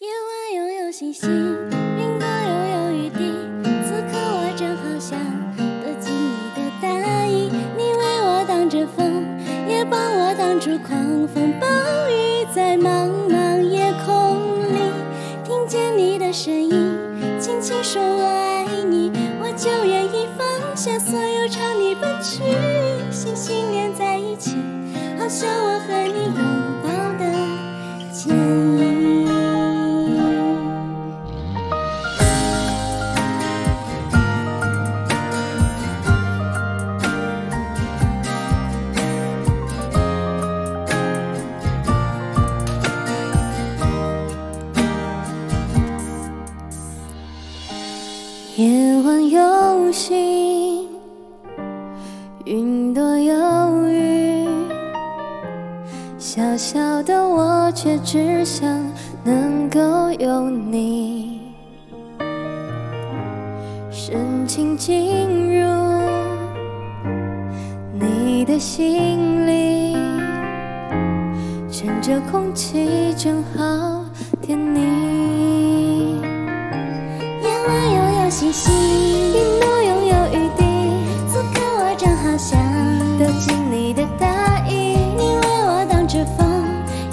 夜晚拥有星星，云朵又有雨滴。此刻我正好想躲进你的大衣，你为我挡着风，也帮我挡住狂风暴雨。在茫茫夜空里，听见你的声音，轻轻说我爱你，我就愿意放下所有朝你奔去。星星连在一起，好像我和你拥夜晚有星，云朵有雨，小小的我却只想能够有你，深情进入你的心里，趁着空气正好甜腻。星星，云朵拥有雨滴。此刻我正好想躲进你的大衣，你为我挡着风，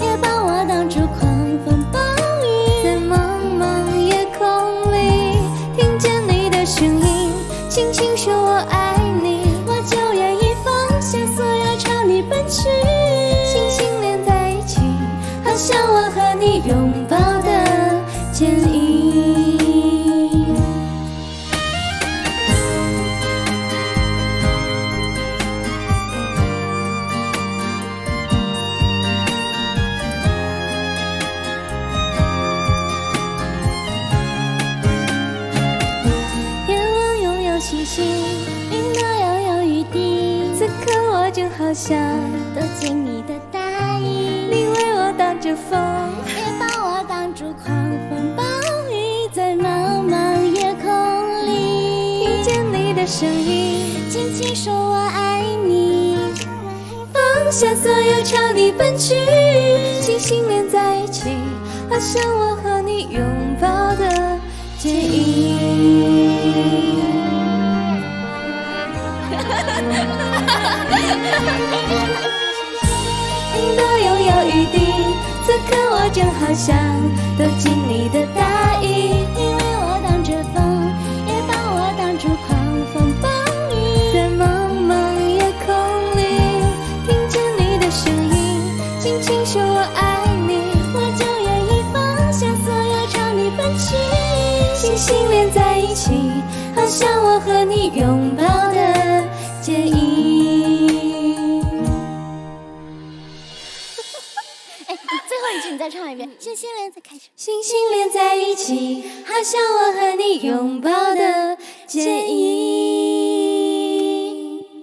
也帮我挡住狂风暴雨。在茫茫夜空里，听见你的声音，轻轻说我爱你，我就愿意放下所有朝你奔去。星星连在一起，好像我和你拥云朵又有雨滴。此刻我正好想躲进你的大衣，你为我挡着风，也帮我挡住狂风暴雨。在茫茫夜空里，听见你的声音，轻轻说我爱你。放下所有朝你奔去，星星连在一起，好像我和你拥抱的剪影。就好像躲进你的大衣，你为我挡着风，也帮我挡住狂风暴雨。在茫茫夜空里，听见你的声音，轻轻说我爱你，我就愿意放下所有朝你奔去。星星连在一起，好像我和你拥抱句你再唱一遍。星星连在开始。星星连在一起，好像我和你拥抱的剪影。